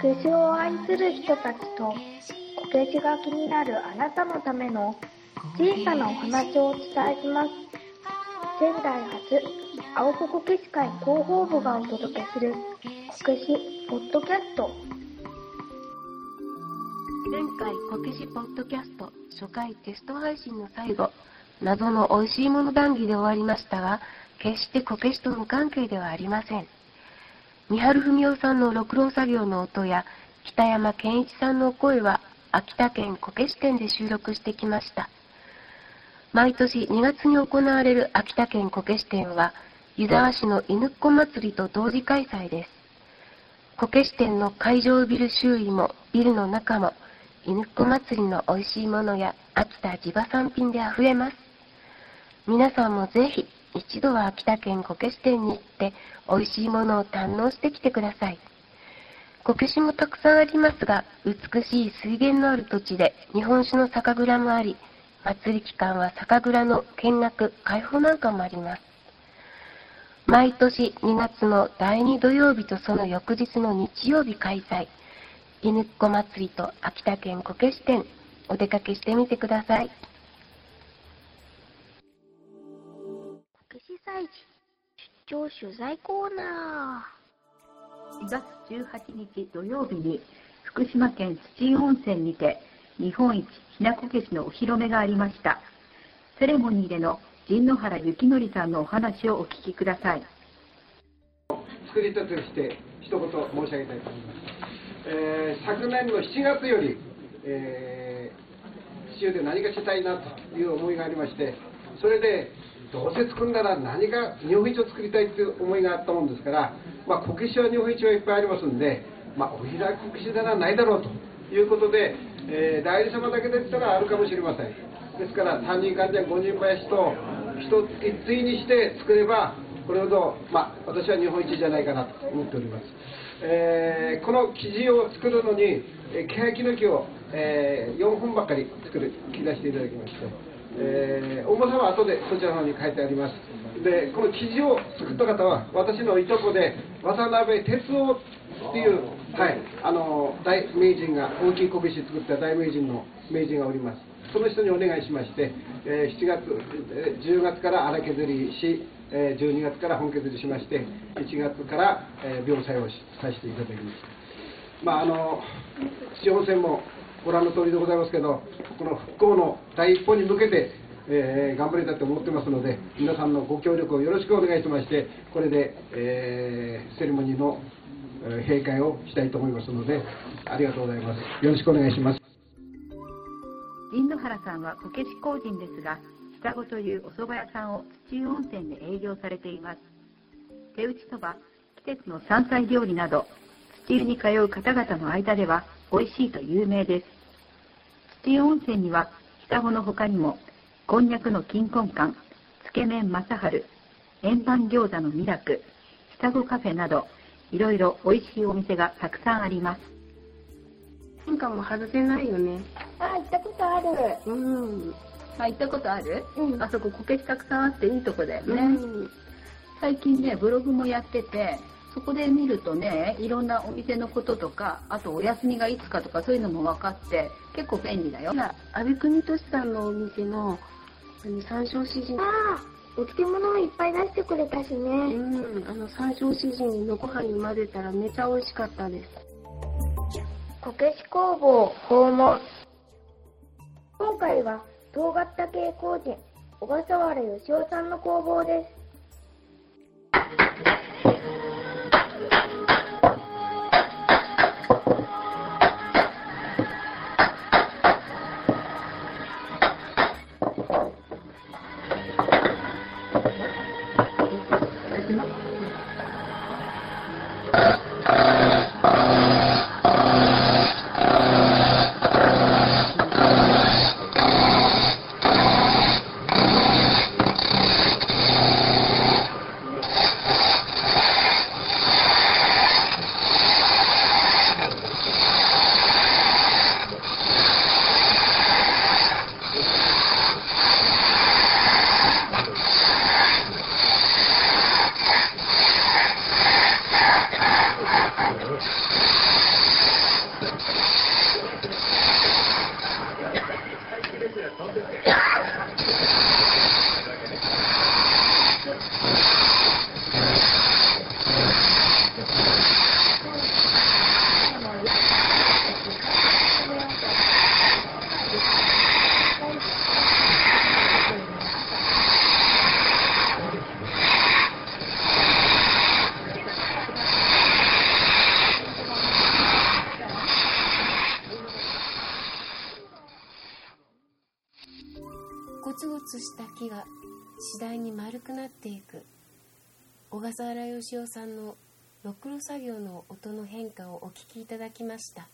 けしを愛する人たちとこけしが気になるあなたのための小さなお話をお伝えします。仙台初青子こけし会広報部がお届けするこけしポッドキャスト前回こけしポッドキャスト初回テスト配信の最後謎の美味しいもの談義で終わりましたが決してこけしと無関係ではありません三春文夫さんの六郎作業の音や北山健一さんの声は秋田県こけし店で収録してきました。毎年2月に行われる秋田県こけし展は湯沢市の犬っ子祭りと同時開催です。こけし店の会場ビル周囲もビルの中も犬っ子祭りの美味しいものや秋田地場産品で溢れます。皆さんもぜひ一度は秋田県こけし店に行って美味しいものを堪能してきてください。こけしもたくさんありますが、美しい水源のある土地で日本酒の酒蔵もあり、祭り期間は酒蔵の見学、開放なんかもあります。毎年2月の第2土曜日とその翌日の日曜日開催。犬っ子祭りと秋田県こけし店、お出かけしてみてください。祭出張取材コーナー。4月18日土曜日に福島県土湯温泉にて日本一ひなこけしのお披露目がありました。セレモニーでの神野原幸則さんのお話をお聞きください。作り手として一言申し上げたいと思います。えー、昨年の7月より、えー、土湯で何かしたいなという思いがありまして、それでどうせ作るなら何か日本一を作りたいっていう思いがあったもんですから、まあ、こけしは日本一はいっぱいありますんで、まあ、おひらこけしならないだろうということで、えー、代理様だけで言ったらあるかもしれません。ですから3人患者5人林と一対にして作ればこれほど、まあ、私は日本一じゃないかなと思っております、えー、この生地を作るのに、えー、欅の木を、えー、4本ばっかり作る切らせていただきましてえー、重さは後でそちらの方に書いてあります。でこの生地を作った方は私のいとこで渡辺哲夫っていう、はい、あの大名人が大きいこけし作った大名人の名人がおります。その人にお願いしまして、えー、7月、え、10月から荒削りし、え、12月から本削りしまして1月から、えー、描写をさせていただきました。まああの土温泉もご覧の通りでございますけど、この復興の第一歩に向けて、えー、頑張りたいと思ってますので、皆さんのご協力をよろしくお願いしまして、これで、えー、セレモニーの、閉会をしたいと思いますので、ありがとうございます。よろしくお願いします。神野原さんはこけし工人ですが、双子というお蕎麦屋さんを土湯温泉で営業されています。手打ちそば、季節の山菜料理など、土湯に通う方々の間では美味しいと有名です。土湯温泉には、双子の他にも、こんにゃくの金婚館、つけ麺正春、円盤餃子のミラク、双子カフェなど、いろいろ美味しいお店がたくさんあります。進化も外せないよね。あ、行ったことある。うん。あ、行ったことある？うん。あそここけしたくさんあっていいとこだよね。うん、最近ね、ブログもやってて、そこで見るとね、いろんなお店のこととか、あとお休みがいつかとかそういうのも分かって、結構便利だよ。阿部国俊さんのお店の、山椒詩人。ああ、お漬物もいっぱい出してくれたしね。うん、あの山椒詩人のご飯に混ぜたらめちゃ美味しかったです。こけし工房訪問。今回は、東型系工人、小笠原義雄さんの工房です。ゴツゴツした木が次第に丸くなっていく。小笠原義雄さんのろくろ作業の音の変化をお聞きいただきました。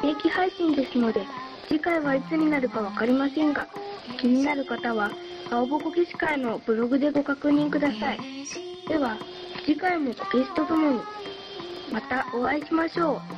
定期配信ですので、次回はいつになるかわかりませんが、気になる方は、青ぼこけし会のブログでご確認ください。では、次回もこけしとともに、またお会いしましょう。